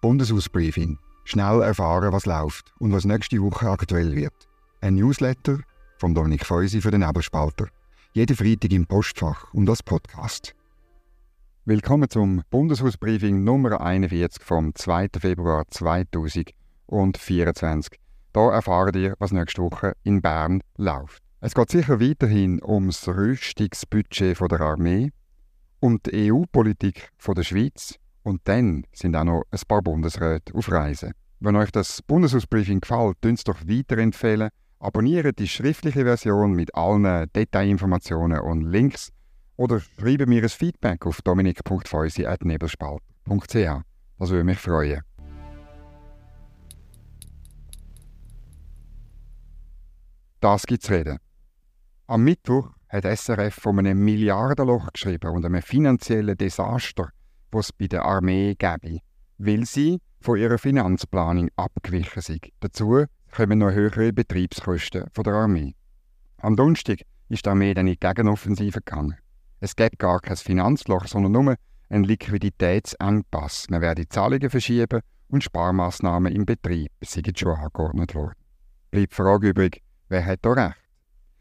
Bundeshausbriefing. Schnell erfahren, was läuft und was nächste Woche aktuell wird. Ein Newsletter von Dominik Feusi für den Nebelspalter. Jeden Freitag im Postfach und als Podcast. Willkommen zum Bundeshausbriefing Nummer 41 vom 2. Februar 2024. Hier erfahren ihr, was nächste Woche in Bern läuft. Es geht sicher weiterhin ums Rüstungsbudget der Armee, um die EU-Politik der Schweiz und dann sind auch noch ein paar Bundesräte auf Reisen. Wenn euch das Bundeshausbriefing gefällt, könnt es doch weiterempfehlen. Abonniert die schriftliche Version mit allen Detailinformationen und Links oder schreibt mir ein Feedback auf dominik.feusi.nebelspalt.ch. Das würde mich freuen. Das gibt's reden. Am Mittwoch hat SRF von einem Milliardenloch geschrieben und einem finanziellen Desaster, das es bei der Armee gäbe, weil sie von ihrer Finanzplanung abgewichen sind. Dazu kommen noch höhere Betriebskosten von der Armee. Am Donnerstag ist die Armee dann in die Gegenoffensive gegangen. Es gibt gar kein Finanzloch, sondern nur einen Liquiditätsengpass. Man werde Zahlungen verschieben und Sparmaßnahmen im Betrieb sind schon angeordnet worden. Bleibt die Frage übrig, wer hat da recht?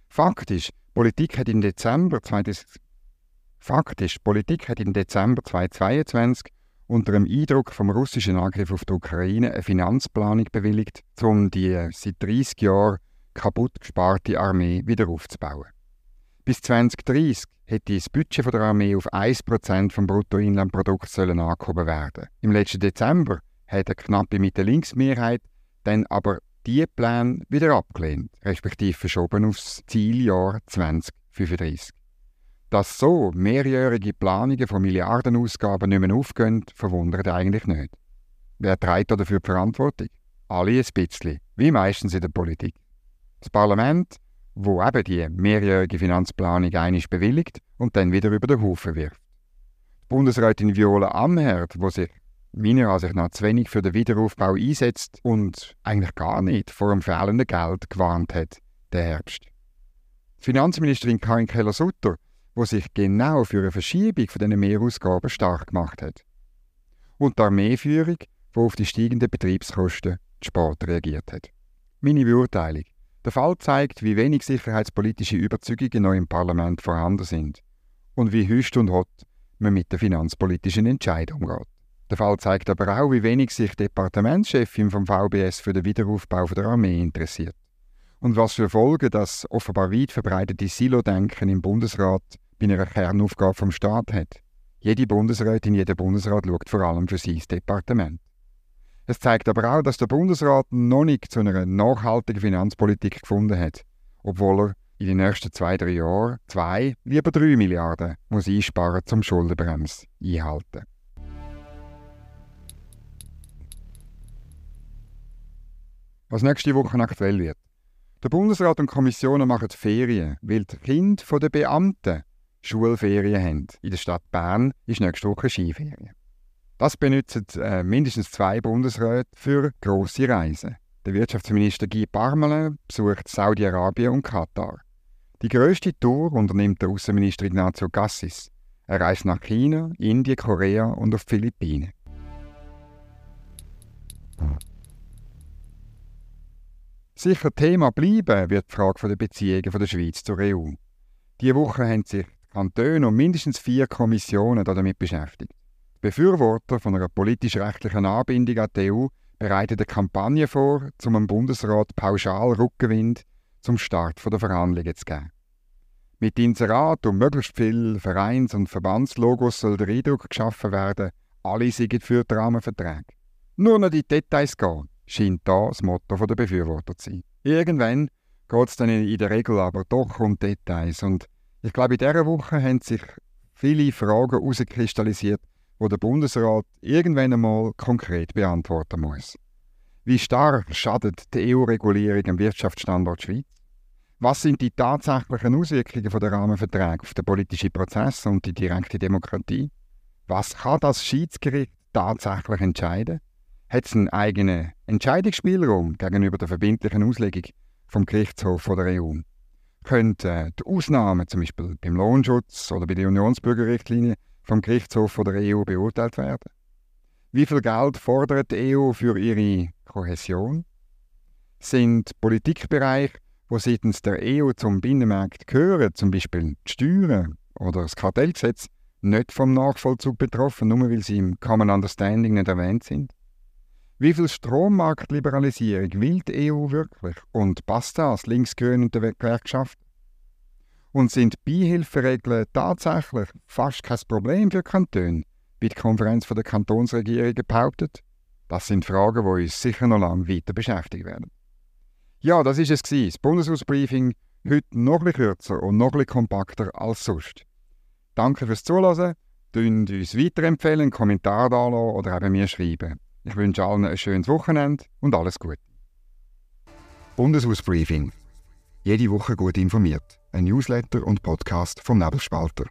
Faktisch, Politik hat im Dezember 20... Faktisch, Politik hat im Dezember 2022 unter dem Eindruck vom russischen Angriff auf die Ukraine eine Finanzplanung bewilligt, um die seit 30 Jahren kaputt gesparte Armee wieder aufzubauen. Bis 2030 hätte das Budget der Armee auf 1% vom Bruttoinlandprodukt sollen angehoben werden. Im letzten Dezember hat eine knappe Mitte-Links-Mehrheit dann aber diese Pläne wieder abgelehnt, respektive verschoben aufs Zieljahr 2035. Dass so mehrjährige Planungen von Milliardenausgaben nicht mehr aufgehen, verwundert eigentlich nicht. Wer trägt dafür die Verantwortung? Alle ein bisschen, wie meistens in der Politik. Das Parlament, wo eben die mehrjährige Finanzplanung einig bewilligt und dann wieder über den Haufen wirft. Die Bundesrätin Viola Amherd, wo sich meiner Ansicht nach zu wenig für den Wiederaufbau einsetzt und eigentlich gar nicht vor dem fehlenden Geld gewarnt hat, der Herbst. Die Finanzministerin Karin Keller-Sutter, wo sich genau für eine Verschiebung von diesen Mehrausgaben stark gemacht hat. Und die Armeeführung, die auf die steigenden Betriebskosten Sport reagiert hat. Meine Beurteilung. Der Fall zeigt, wie wenig sicherheitspolitische Überzeugungen noch im Parlament vorhanden sind und wie hüst und hot man mit der finanzpolitischen Entscheidung umgeht. Der Fall zeigt aber auch, wie wenig sich Departementschefin vom VBS für den Wiederaufbau der Armee interessiert. Und was für Folgen das offenbar weit verbreitete Silo-Denken im Bundesrat bei einer Kernaufgabe vom Staat hat. Jede Bundesrätin, jeder Bundesrat schaut vor allem für sein Departement. Es zeigt aber auch, dass der Bundesrat noch nicht zu einer nachhaltigen Finanzpolitik gefunden hat, obwohl er in den nächsten zwei, drei Jahren zwei, lieber drei Milliarden muss einsparen zum Schuldenbrems einhalten. was nächste Woche aktuell wird. Der Bundesrat und Kommissionen machen Ferien, weil die Kinder der Beamten Schulferien haben. In der Stadt Bern ist nächste Woche Skiferien. Das benutzen äh, mindestens zwei Bundesräte für grosse Reisen. Der Wirtschaftsminister Guy Parmelin besucht Saudi-Arabien und Katar. Die grösste Tour unternimmt der Außenminister Ignacio Gassis. Er reist nach China, Indien, Korea und auf die Philippinen. Sicher Thema bleiben wird die Frage der Beziehungen der Schweiz zur EU. Diese Woche haben sich Kantone und mindestens vier Kommissionen damit beschäftigt. Die Befürworter von einer politisch-rechtlichen Anbindung an die EU bereiten eine Kampagne vor, um dem Bundesrat pauschal Rückenwind zum Start der Verhandlungen zu geben. Mit Inserat und möglichst viel Vereins- und Verbandslogos soll der Eindruck geschaffen werden, alle sind für die Rahmenverträge. Nur noch die Details gehen scheint da das Motto der Befürworter zu sein. Irgendwann geht es dann in der Regel aber doch um Details. Und ich glaube, in dieser Woche haben sich viele Fragen herauskristallisiert, wo der Bundesrat irgendwann einmal konkret beantworten muss. Wie stark schadet die EU-Regulierung am Wirtschaftsstandort Schweiz? Was sind die tatsächlichen Auswirkungen der Rahmenverträge auf den politischen Prozess und die direkte Demokratie? Was kann das Schiedsgericht tatsächlich entscheiden? hat es einen eigenen Entscheidungsspielraum gegenüber der verbindlichen Auslegung vom Gerichtshof der EU. Könnten die Ausnahmen, zum Beispiel beim Lohnschutz oder bei der Unionsbürgerrichtlinie, vom Gerichtshof der EU beurteilt werden? Wie viel Geld fordert die EU für ihre Kohäsion? Sind Politikbereiche, wo seitens der EU zum Binnenmarkt gehören, zum Beispiel die Steuern oder das Kartellgesetz, nicht vom Nachvollzug betroffen, nur weil sie im Common Understanding nicht erwähnt sind? Wie viel Strommarktliberalisierung will die EU wirklich? Und passt das linksgrün der Gewerkschaft? Und sind Beihilferegeln tatsächlich fast kein Problem für Kantone, wie die Konferenz der Kantonsregierungen behauptet? Das sind Fragen, die uns sicher noch lange weiter beschäftigen werden. Ja, das ist es das Bundeshausbriefing, heute noch etwas kürzer und noch etwas kompakter als sonst. Danke fürs Zuhören, uns weiterempfehlen, einen Kommentar da oder eben mir schreiben. Ich wünsche allen ein schönes Wochenende und alles Gute. Bundeshausbriefing. Jede Woche gut informiert. Ein Newsletter und Podcast vom Nebelspalter.